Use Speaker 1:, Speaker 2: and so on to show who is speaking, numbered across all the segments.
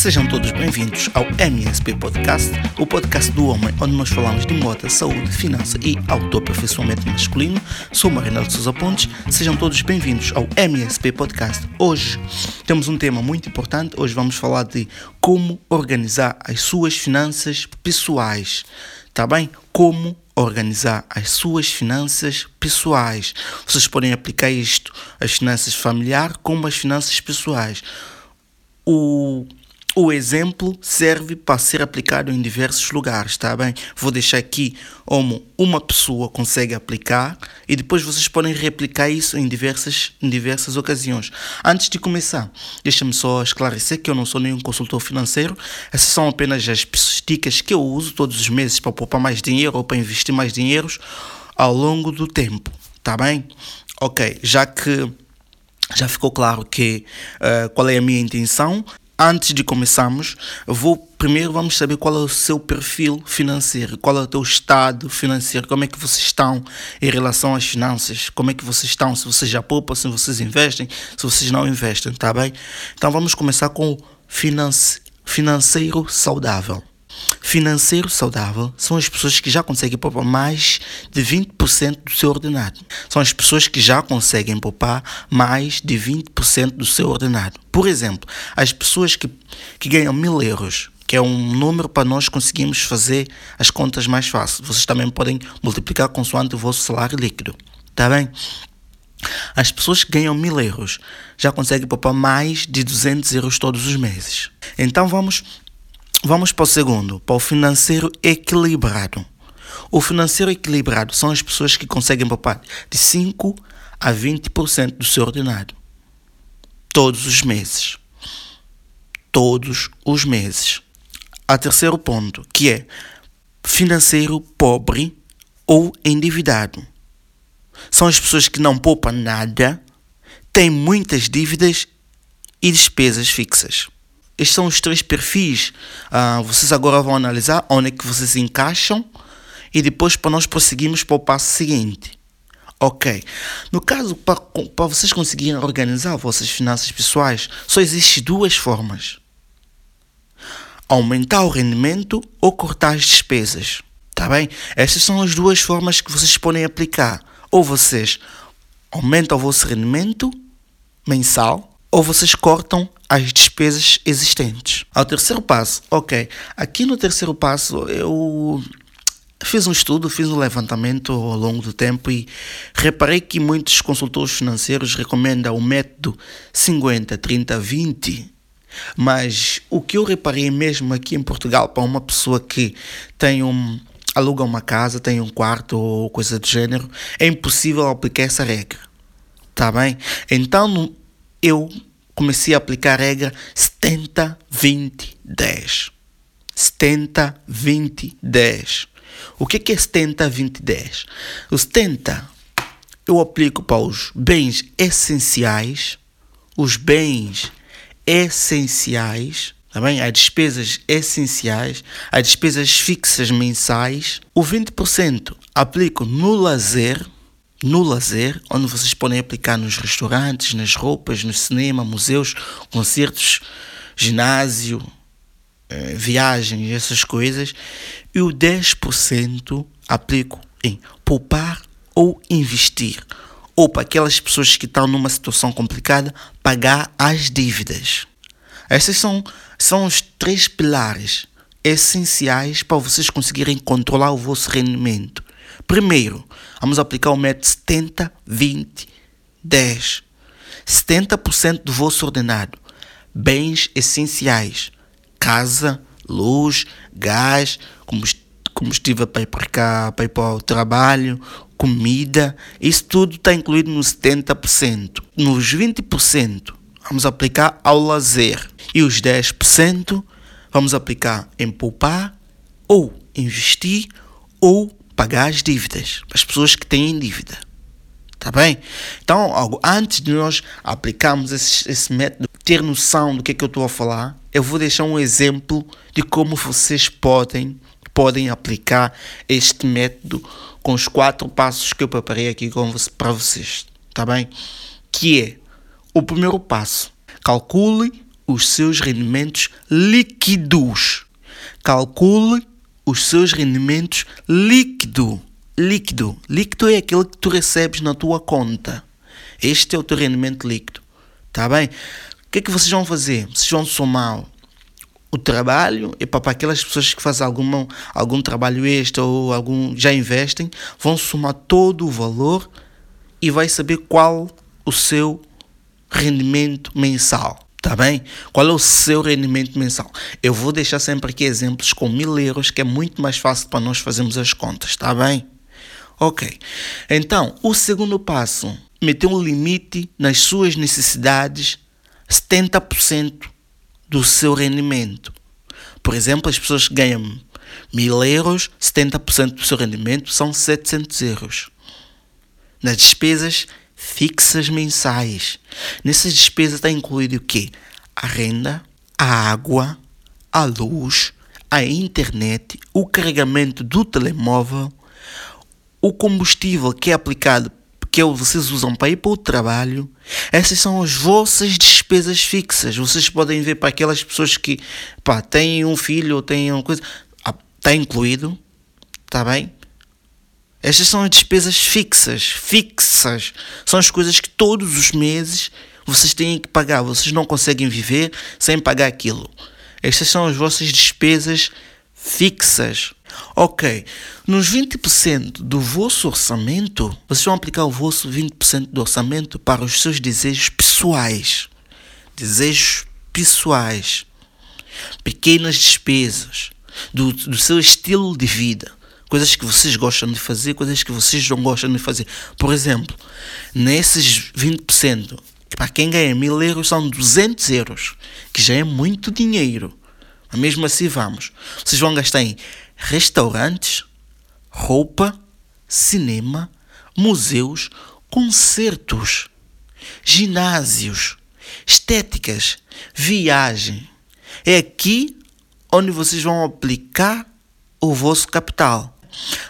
Speaker 1: Sejam todos bem-vindos ao MSP Podcast, o podcast do homem, onde nós falamos de moda, saúde, finança e autoaperfeiçoamento masculino. Sou Marinel de Sousa Pontes, sejam todos bem-vindos ao MSP Podcast. Hoje temos um tema muito importante, hoje vamos falar de como organizar as suas finanças pessoais, tá bem? Como organizar as suas finanças pessoais. Vocês podem aplicar isto às finanças familiares como às finanças pessoais. O o exemplo serve para ser aplicado em diversos lugares, tá bem? Vou deixar aqui como uma pessoa consegue aplicar e depois vocês podem replicar isso em diversas, em diversas ocasiões. Antes de começar, deixa-me só esclarecer que eu não sou nenhum consultor financeiro, essas são apenas as dicas que eu uso todos os meses para poupar mais dinheiro ou para investir mais dinheiro ao longo do tempo, tá bem? Ok, já que já ficou claro que uh, qual é a minha intenção antes de começarmos, vou primeiro vamos saber qual é o seu perfil financeiro, qual é o teu estado financeiro, como é que vocês estão em relação às finanças, como é que vocês estão, se vocês já poupam, se vocês investem, se vocês não investem, tá bem? Então vamos começar com o finance, financeiro saudável. Financeiro saudável são as pessoas que já conseguem poupar mais de 20% do seu ordenado. São as pessoas que já conseguem poupar mais de 20% do seu ordenado. Por exemplo, as pessoas que, que ganham mil euros, que é um número para nós conseguirmos fazer as contas mais fáceis. Vocês também podem multiplicar consoante o vosso salário líquido. Tá bem? As pessoas que ganham mil euros já conseguem poupar mais de 200 euros todos os meses. Então vamos Vamos para o segundo, para o financeiro equilibrado. O financeiro equilibrado são as pessoas que conseguem poupar de 5 a 20% do seu ordenado. Todos os meses. Todos os meses. A terceiro ponto, que é financeiro pobre ou endividado. São as pessoas que não poupam nada, têm muitas dívidas e despesas fixas. Estes são os três perfis. Uh, vocês agora vão analisar onde é que vocês encaixam e depois para nós prosseguirmos para o passo seguinte. Ok. No caso, para, para vocês conseguirem organizar vossas finanças pessoais, só existem duas formas: aumentar o rendimento ou cortar as despesas. Tá bem? Estas são as duas formas que vocês podem aplicar. Ou vocês aumentam o vosso rendimento mensal ou vocês cortam as despesas existentes. Ao terceiro passo, ok, aqui no terceiro passo eu fiz um estudo, fiz um levantamento ao longo do tempo e reparei que muitos consultores financeiros recomendam o método 50, 30, 20. Mas o que eu reparei mesmo aqui em Portugal para uma pessoa que tem um aluga uma casa, tem um quarto ou coisa do gênero, é impossível aplicar essa regra. Tá bem? Então, eu comecei a aplicar a regra 70, 20, 10. 70, 20, 10. O que é 70, 20, 10? O 70 eu aplico para os bens essenciais, os bens essenciais, tá bem? As despesas essenciais, as despesas fixas mensais. O 20% aplico no lazer, no lazer, onde vocês podem aplicar nos restaurantes, nas roupas, no cinema, museus, concertos, ginásio, eh, viagens, essas coisas. E o 10% aplico em poupar ou investir. Ou para aquelas pessoas que estão numa situação complicada, pagar as dívidas. Esses são, são os três pilares essenciais para vocês conseguirem controlar o vosso rendimento. Primeiro, vamos aplicar o método 70, 20, 10. 70% do vosso ordenado. Bens essenciais. Casa, luz, gás, combustível para ir para cá, para ir para o trabalho, comida. Isso tudo está incluído nos 70%. Nos 20%, vamos aplicar ao lazer. E os 10% vamos aplicar em poupar ou investir ou pagar as dívidas, as pessoas que têm dívida. Tá bem? Então, antes de nós aplicarmos esse, esse método, ter noção do que é que eu estou a falar, eu vou deixar um exemplo de como vocês podem, podem aplicar este método com os quatro passos que eu preparei aqui para vocês. Tá bem? Que é o primeiro passo: calcule os seus rendimentos líquidos. Calcule os seus rendimentos líquido. Líquido. Líquido é aquele que tu recebes na tua conta. Este é o teu rendimento líquido. Tá bem? O que é que vocês vão fazer? Vocês vão somar o trabalho e para aquelas pessoas que fazem algum, algum trabalho extra ou algum já investem, vão somar todo o valor e vai saber qual o seu rendimento mensal. Tá bem? Qual é o seu rendimento mensal? Eu vou deixar sempre aqui exemplos com mil euros, que é muito mais fácil para nós fazermos as contas, tá bem? Ok. Então, o segundo passo, meter um limite nas suas necessidades, 70% do seu rendimento. Por exemplo, as pessoas que ganham mil euros, 70% do seu rendimento são 700 euros. Nas despesas fixas mensais. Nessas despesas está incluído o quê? A renda, a água, a luz, a internet, o carregamento do telemóvel, o combustível que é aplicado que vocês usam para ir para o trabalho, essas são as vossas despesas fixas. Vocês podem ver para aquelas pessoas que pá, têm um filho ou têm uma coisa, está ah, incluído, está bem? Estas são as despesas fixas, fixas. São as coisas que todos os meses vocês têm que pagar. Vocês não conseguem viver sem pagar aquilo. Estas são as vossas despesas fixas. Ok, nos 20% do vosso orçamento, vocês vão aplicar o vosso 20% do orçamento para os seus desejos pessoais. Desejos pessoais. Pequenas despesas do, do seu estilo de vida coisas que vocês gostam de fazer, coisas que vocês não gostam de fazer. Por exemplo, nesses 20%, para quem ganha mil euros são 200 euros, que já é muito dinheiro. Mas mesmo assim vamos. Vocês vão gastar em restaurantes, roupa, cinema, museus, concertos, ginásios, estéticas, viagem. É aqui onde vocês vão aplicar o vosso capital.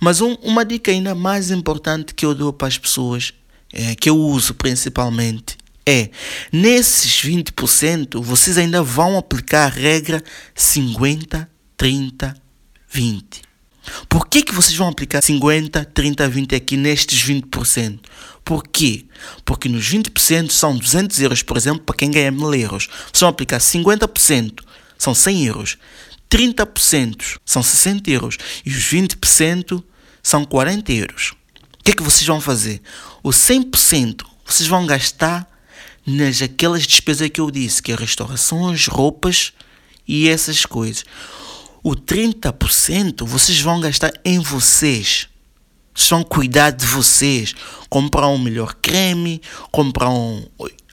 Speaker 1: Mas um, uma dica ainda mais importante que eu dou para as pessoas, é, que eu uso principalmente, é nesses 20% vocês ainda vão aplicar a regra 50, 30, 20. Por que, que vocês vão aplicar 50, 30, 20 aqui nestes 20%? Por quê? Porque nos 20% são 200 euros, por exemplo, para quem ganha 1000 euros. Vocês vão aplicar 50%, são 100 euros. 30% são 60 euros e os 20% são 40 euros. O que é que vocês vão fazer? O 100% vocês vão gastar nas aquelas despesas que eu disse, que é restaurações, roupas e essas coisas. O 30% vocês vão gastar em vocês. Vocês vão cuidar de vocês. Comprar um melhor creme, comprar um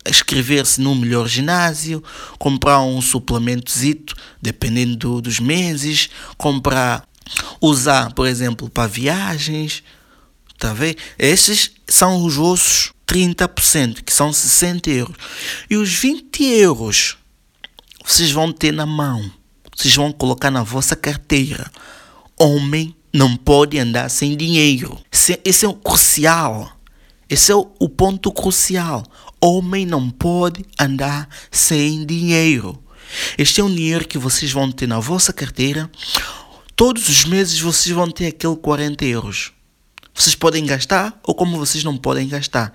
Speaker 1: inscrever-se no melhor ginásio, comprar um suplementozito, dependendo do, dos meses, comprar, usar, por exemplo, para viagens, tá vendo? Esses são os vossos 30%, que são 60 euros. E os 20 euros vocês vão ter na mão, vocês vão colocar na vossa carteira. Homem não pode andar sem dinheiro. Esse, esse é o crucial. Esse é o, o ponto crucial. Homem não pode andar sem dinheiro. Este é um dinheiro que vocês vão ter na vossa carteira. Todos os meses vocês vão ter aquele 40 euros. Vocês podem gastar ou como vocês não podem gastar.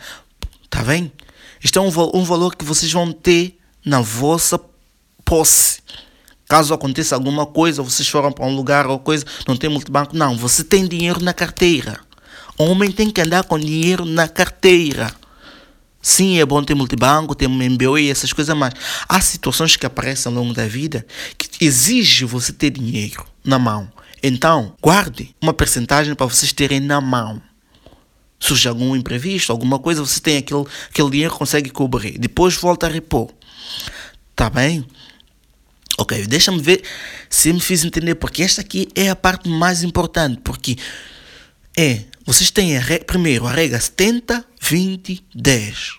Speaker 1: Tá bem? Este é um, um valor que vocês vão ter na vossa posse. Caso aconteça alguma coisa, vocês foram para um lugar ou coisa, não tem multibanco, não, você tem dinheiro na carteira. Homem tem que andar com dinheiro na carteira. Sim, é bom ter multibanco, ter MBO e essas coisas, mas há situações que aparecem ao longo da vida que exige você ter dinheiro na mão. Então, guarde uma percentagem para vocês terem na mão. Surge algum imprevisto, alguma coisa, você tem aquele, aquele dinheiro que consegue cobrir. Depois volta a repor. Tá bem? Ok, deixa-me ver se me fiz entender, porque esta aqui é a parte mais importante, porque é vocês têm a primeiro a regra 70, 20, 10,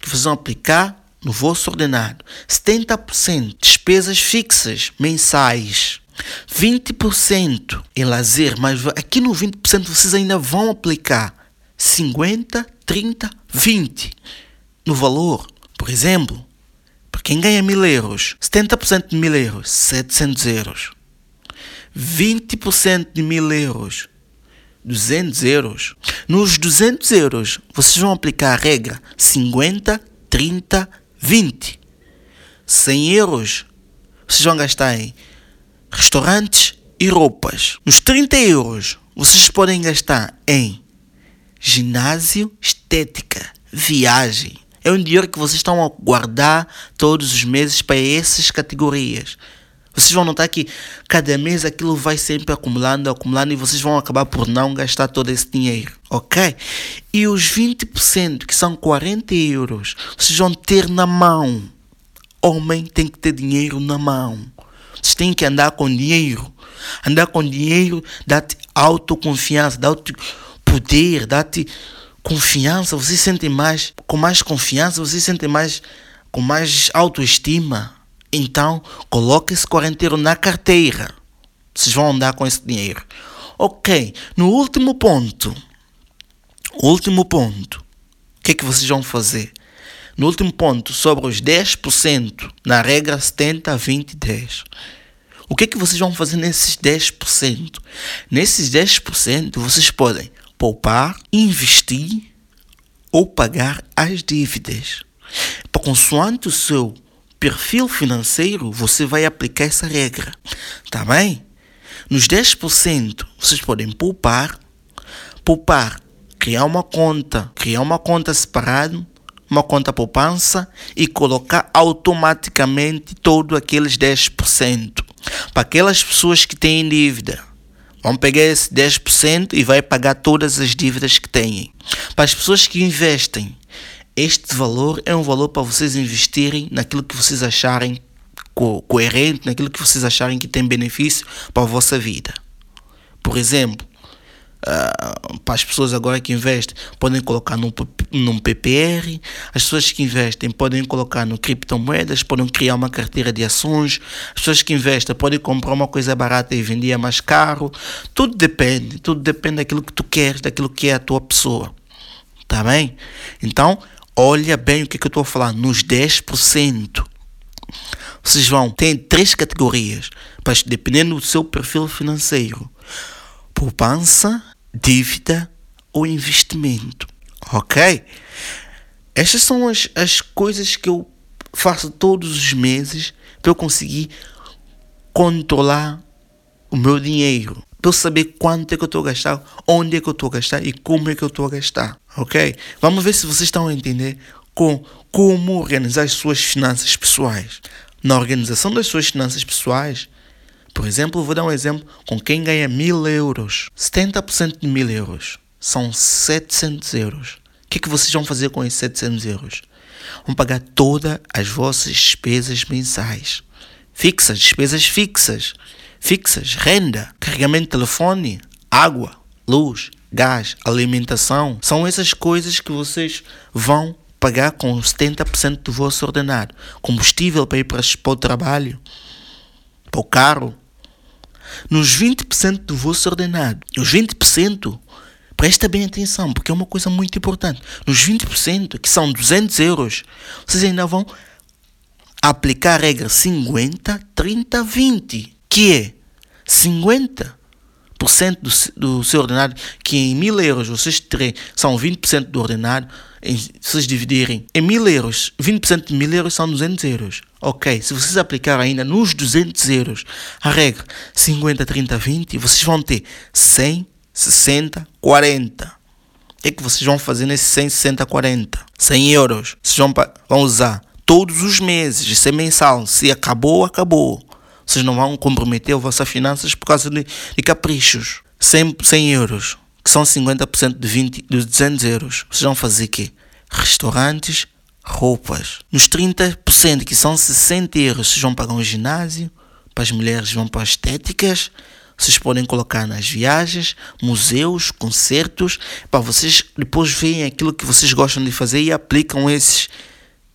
Speaker 1: que vocês vão aplicar no vosso ordenado. 70% despesas fixas mensais. 20% em lazer, mas aqui no 20% vocês ainda vão aplicar 50, 30, 20 no valor. Por exemplo, Quem ganha mil euros, 70% de mil euros, 700 euros. 20% de mil euros, 200 euros. Nos 200 euros, vocês vão aplicar a regra 50, 30, 20. 100 euros, vocês vão gastar em restaurantes e roupas. Nos 30 euros, vocês podem gastar em ginásio, estética, viagem. É um dinheiro que vocês estão a guardar todos os meses para essas categorias. Vocês vão notar que cada mês aquilo vai sempre acumulando, acumulando e vocês vão acabar por não gastar todo esse dinheiro, ok? E os 20%, que são 40 euros, vocês vão ter na mão. Homem tem que ter dinheiro na mão. Vocês têm que andar com dinheiro. Andar com dinheiro dá-te autoconfiança, dá-te poder, dá-te confiança. Vocês sentem mais, com mais confiança, vocês sentem mais, com mais autoestima. Então, coloque esse quarenteiro na carteira. Vocês vão andar com esse dinheiro. Ok, no último ponto, último ponto, o que é que vocês vão fazer? No último ponto, sobre os 10%, na regra 70, 20, 10. O que é que vocês vão fazer nesses 10%? Nesses 10%, vocês podem poupar, investir ou pagar as dívidas. Para consoante o seu perfil financeiro, você vai aplicar essa regra. Tá bem? Nos 10%, vocês podem poupar, poupar, criar uma conta, criar uma conta separada, uma conta poupança e colocar automaticamente todo aqueles 10%. Para aquelas pessoas que têm dívida, vão pegar esse 10% e vai pagar todas as dívidas que têm. Para as pessoas que investem, este valor é um valor para vocês investirem naquilo que vocês acharem co coerente, naquilo que vocês acharem que tem benefício para a vossa vida. Por exemplo, uh, para as pessoas agora que investem, podem colocar num, num PPR, as pessoas que investem podem colocar no criptomoedas, podem criar uma carteira de ações, as pessoas que investem podem comprar uma coisa barata e vender mais caro. Tudo depende, tudo depende daquilo que tu queres, daquilo que é a tua pessoa. Tá bem? Então, olha bem o que, é que eu estou a falar, nos 10%. Vocês vão ter três categorias, mas dependendo do seu perfil financeiro: poupança, dívida ou investimento. Ok? Estas são as, as coisas que eu faço todos os meses para eu conseguir controlar o meu dinheiro para eu saber quanto é que eu estou a gastar, onde é que eu estou a gastar e como é que eu estou a gastar, ok? Vamos ver se vocês estão a entender com como organizar as suas finanças pessoais. Na organização das suas finanças pessoais, por exemplo, vou dar um exemplo com quem ganha mil euros. 70% de mil euros são 700 euros. O que é que vocês vão fazer com esses 700 euros? Vão pagar todas as vossas despesas mensais. Fixas, despesas fixas fixas, renda, carregamento de telefone, água, luz, gás, alimentação. São essas coisas que vocês vão pagar com 70% do vosso ordenado. Combustível para ir para o trabalho, para o carro. Nos 20% do vosso ordenado. Os 20%, presta bem atenção, porque é uma coisa muito importante. Nos 20%, que são 200 euros, vocês ainda vão aplicar a regra 50, 30, 20 que é 50% do, do seu ordenado, que em mil euros vocês terem, são 20% do ordenado, em, se vocês dividirem em mil euros, 20% de mil euros são 200 euros. Ok, se vocês aplicar ainda nos 200 euros a regra 50, 30, 20, vocês vão ter 100, 60, 40. O que é que vocês vão fazer nesse 100, 60, 40? 100 euros. Vocês vão, vão usar todos os meses, isso é mensal. Se acabou, acabou. Vocês não vão comprometer as vossas finanças por causa de, de caprichos. 100, 100 euros, que são 50% de, 20, de 200 euros. Vocês vão fazer quê? Restaurantes, roupas. Nos 30%, que são 60 euros, vocês vão pagar um ginásio. Para as mulheres vão para estéticas. Vocês podem colocar nas viagens, museus, concertos, para vocês depois verem aquilo que vocês gostam de fazer e aplicam esses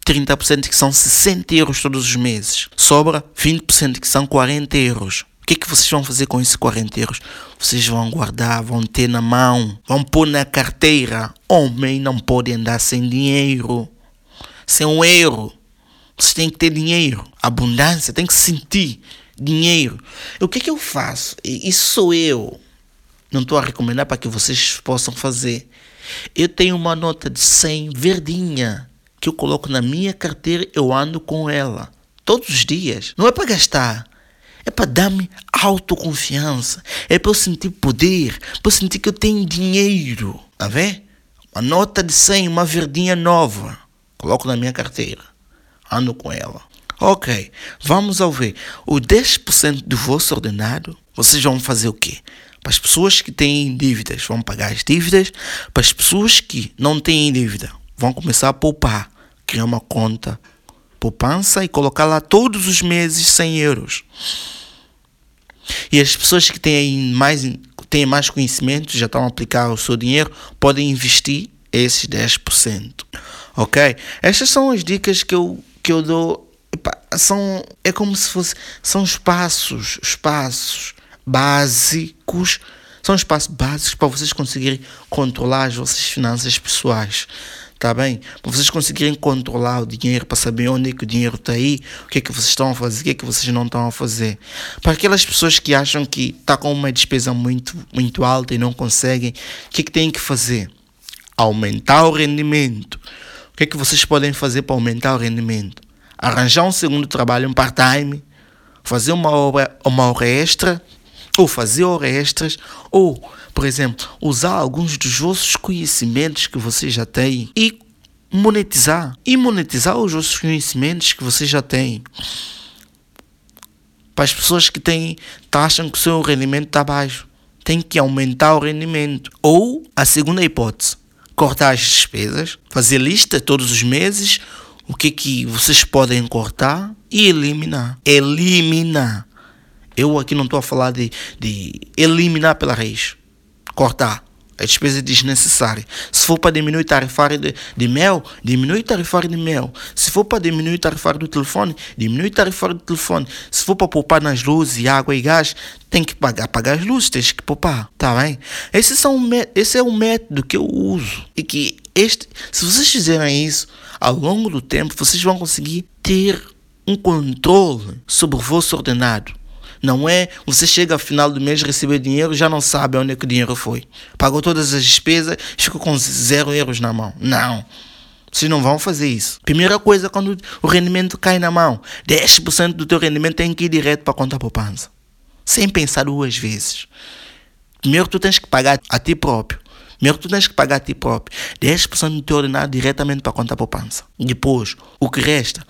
Speaker 1: 30% que são 60 euros todos os meses. Sobra 20% que são 40 euros. O que é que vocês vão fazer com esses 40 euros? Vocês vão guardar, vão ter na mão, vão pôr na carteira. Homem não pode andar sem dinheiro, sem um euro. Vocês têm que ter dinheiro, abundância, tem que sentir dinheiro. O que é que eu faço? Isso sou eu. Não estou a recomendar para que vocês possam fazer. Eu tenho uma nota de 100 verdinha que eu coloco na minha carteira, eu ando com ela todos os dias. Não é para gastar, é para dar-me autoconfiança, é para eu sentir poder, para eu sentir que eu tenho dinheiro. Tá vendo? Uma nota de 100, uma verdinha nova, coloco na minha carteira, ando com ela. Ok, vamos ao ver. O 10% do vosso ordenado, vocês vão fazer o quê? Para as pessoas que têm dívidas, vão pagar as dívidas. Para as pessoas que não têm dívida, vão começar a poupar. Criar uma conta poupança e colocar lá todos os meses 100 euros. E as pessoas que têm mais, têm mais conhecimento, já estão a aplicar o seu dinheiro, podem investir esses 10%. Ok? Estas são as dicas que eu, que eu dou. Epa, são, é como se fosse. São espaços, espaços básicos. São espaços básicos para vocês conseguirem controlar as vossas finanças pessoais. Tá bem? Para vocês conseguirem controlar o dinheiro, para saber onde é que o dinheiro está aí, o que é que vocês estão a fazer, o que é que vocês não estão a fazer. Para aquelas pessoas que acham que está com uma despesa muito, muito alta e não conseguem, o que é que têm que fazer? Aumentar o rendimento. O que é que vocês podem fazer para aumentar o rendimento? Arranjar um segundo trabalho, um part-time, fazer uma hora, uma hora extra, ou fazer horas extras, ou por exemplo, usar alguns dos vossos conhecimentos que você já tem e monetizar. E monetizar os vossos conhecimentos que você já tem. Para as pessoas que têm, acham que o seu rendimento está baixo, tem que aumentar o rendimento. Ou a segunda hipótese, cortar as despesas, fazer lista todos os meses, o que que vocês podem cortar e eliminar. Eliminar. Eu aqui não estou a falar de, de eliminar pela raiz cortar. É despesa desnecessária. Se for para diminuir o tarifário de, de mel, diminui o tarifário de mel. Se for para diminuir o tarifário do telefone, diminui o tarifário do telefone. Se for para poupar nas luzes, água e gás, tem que pagar, pagar as luzes, tens que poupar, tá bem? Esse, são, esse é o método que eu uso. E que este, se vocês fizerem isso, ao longo do tempo, vocês vão conseguir ter um controle sobre o vosso ordenado. Não é você chega ao final do mês, receber dinheiro já não sabe onde é que o dinheiro foi. Pagou todas as despesas ficou com zero euros na mão. Não. Vocês não vão fazer isso. Primeira coisa, quando o rendimento cai na mão, 10% do teu rendimento tem que ir direto para a conta poupança. Sem pensar duas vezes. Primeiro tu tens que pagar a ti próprio. Primeiro tu tens que pagar a ti próprio. 10% do teu ordenado diretamente para a conta poupança. Depois, o que resta,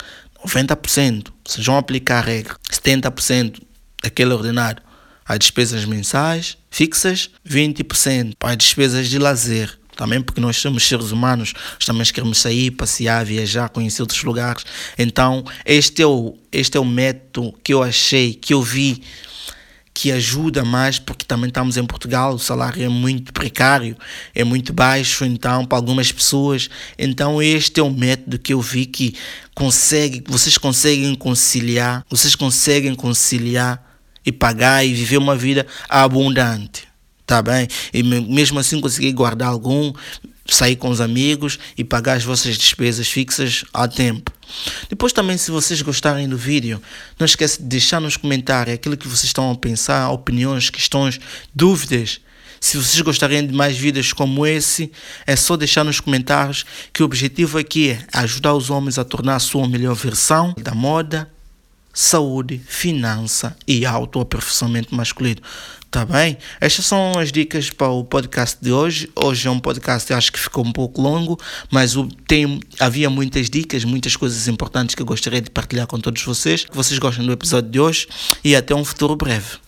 Speaker 1: 90%, vocês vão aplicar a regra. 70% aquele ordenado a despesas mensais fixas, 20% para despesas de lazer. Também porque nós somos seres humanos, também queremos sair, passear, viajar, conhecer outros lugares. Então, este é o, este é o método que eu achei, que eu vi que ajuda mais, porque também estamos em Portugal, o salário é muito precário, é muito baixo, então, para algumas pessoas. Então, este é o método que eu vi que consegue, vocês conseguem conciliar, vocês conseguem conciliar e pagar e viver uma vida abundante. Tá bem? E mesmo assim conseguir guardar algum, sair com os amigos e pagar as vossas despesas fixas a tempo. Depois também, se vocês gostarem do vídeo, não esqueça de deixar nos comentários aquilo que vocês estão a pensar, opiniões, questões, dúvidas. Se vocês gostariam de mais vídeos como esse, é só deixar nos comentários que o objetivo aqui é ajudar os homens a tornar a sua melhor versão da moda saúde, finança e autoaperfeiçoamento masculino. Tá bem? Estas são as dicas para o podcast de hoje. Hoje é um podcast, acho que ficou um pouco longo, mas o, tem, havia muitas dicas, muitas coisas importantes que eu gostaria de partilhar com todos vocês. Que vocês gostem do episódio de hoje e até um futuro breve.